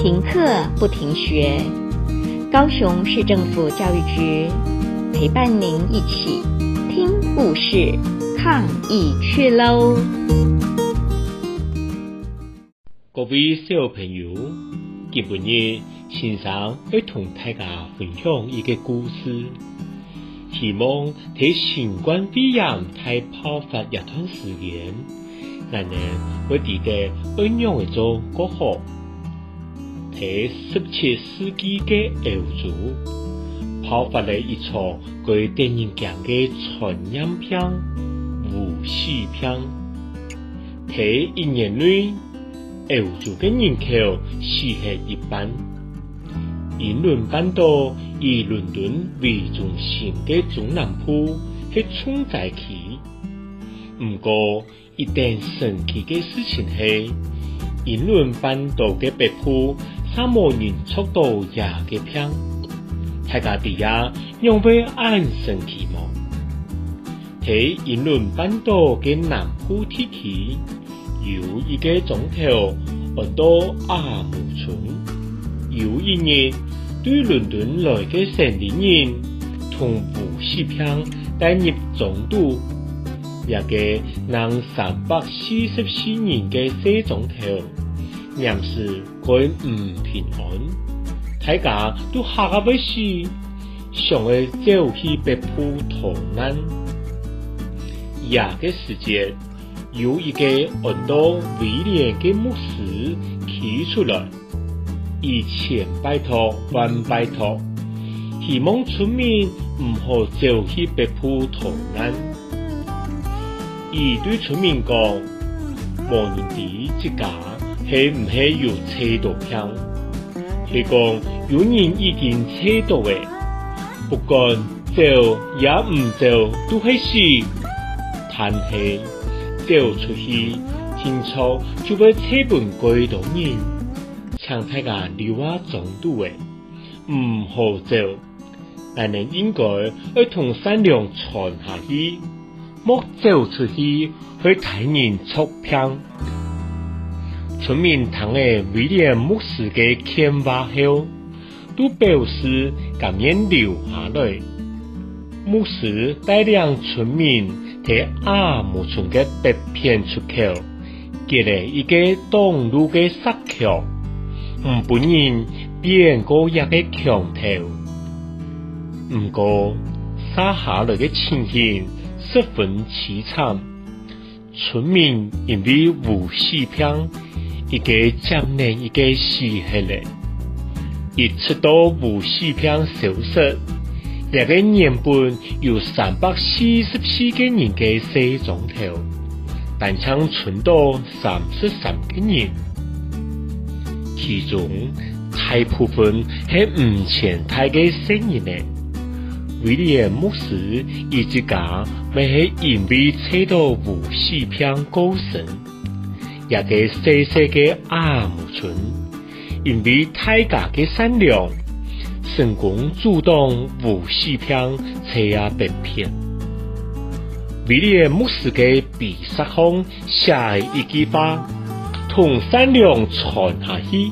停课不停学，高雄市政府教育局陪伴您一起听故事、抗疫去喽。各位小朋友，今不日欣赏要同大家分享一个故事，希望在新冠肺炎太爆发一段时间，咱能会记得安养为重，国好。在十七世纪的欧洲，爆发了一场关于电影界的传染病——无序片。第一年内，欧洲的人口四下一般。英伦半岛以伦敦为中心的中南部是存在区。不过，一点神奇的事情是，英伦半岛的北部。那么人速度也嘅平，大家底下用為安神期望。喺引論半島嘅南部地區，有一個總統按到阿姆村，有一年對倫敦來嘅城裡人同步視頻帶入總督，一個讓三百四十四人嘅小總統。念书，佮唔平安，大家都下个不士，想去走去北部痛难。夜个时间，有一个很多威廉的牧师提出了，以前拜托，还拜托，希望村民唔好走去北部痛难。伊对村民讲：莫念底只家。系唔系要车到乡？佢讲有人已经车到诶，不管走也唔走都系事。叹气，走出去，天朝就变车本改到人。常态啊，你话中做诶？唔好走，但你应该要同善良传下去，莫走出去去睇人出票。村民谈诶，威廉牧师的看法后，都表示感然留下来。牧师带领村民在阿木村的北片出口，建立一个道路的石桥，唔本人变过一个墙头，唔过山下里的情形十分凄惨，村民因为无死病。一个正面一个西黑嘞，一出到武侠片小说，一个年本有三百四十七个人嘅受众头，但请存到三十三个人，其中大部分系唔前台嘅生人呢。威廉目视，一直讲卖因为出到五侠片高神。也个细细的阿姆村，因为太家个善良，成功阻挡无思香车啊被骗。美丽嘅牧师个被杀风下一句话，同善良传下去。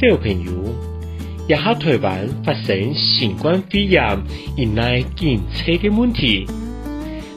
小朋友，一下台湾发生新冠肺炎，引来建设个问题。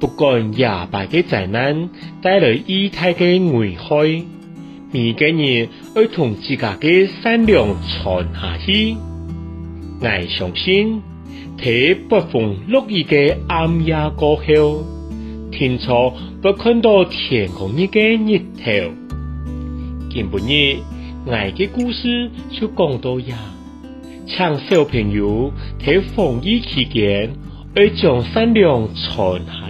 不管廿八嘅灾难带来异态嘅危害，每个人要同自家嘅善良传下去。爱相信，睇不逢落雨嘅暗夜过后，天朝不看到天空那个日头。今半日爱嘅故事就讲到呀，请小朋友睇风雨期间，爱将善良传下。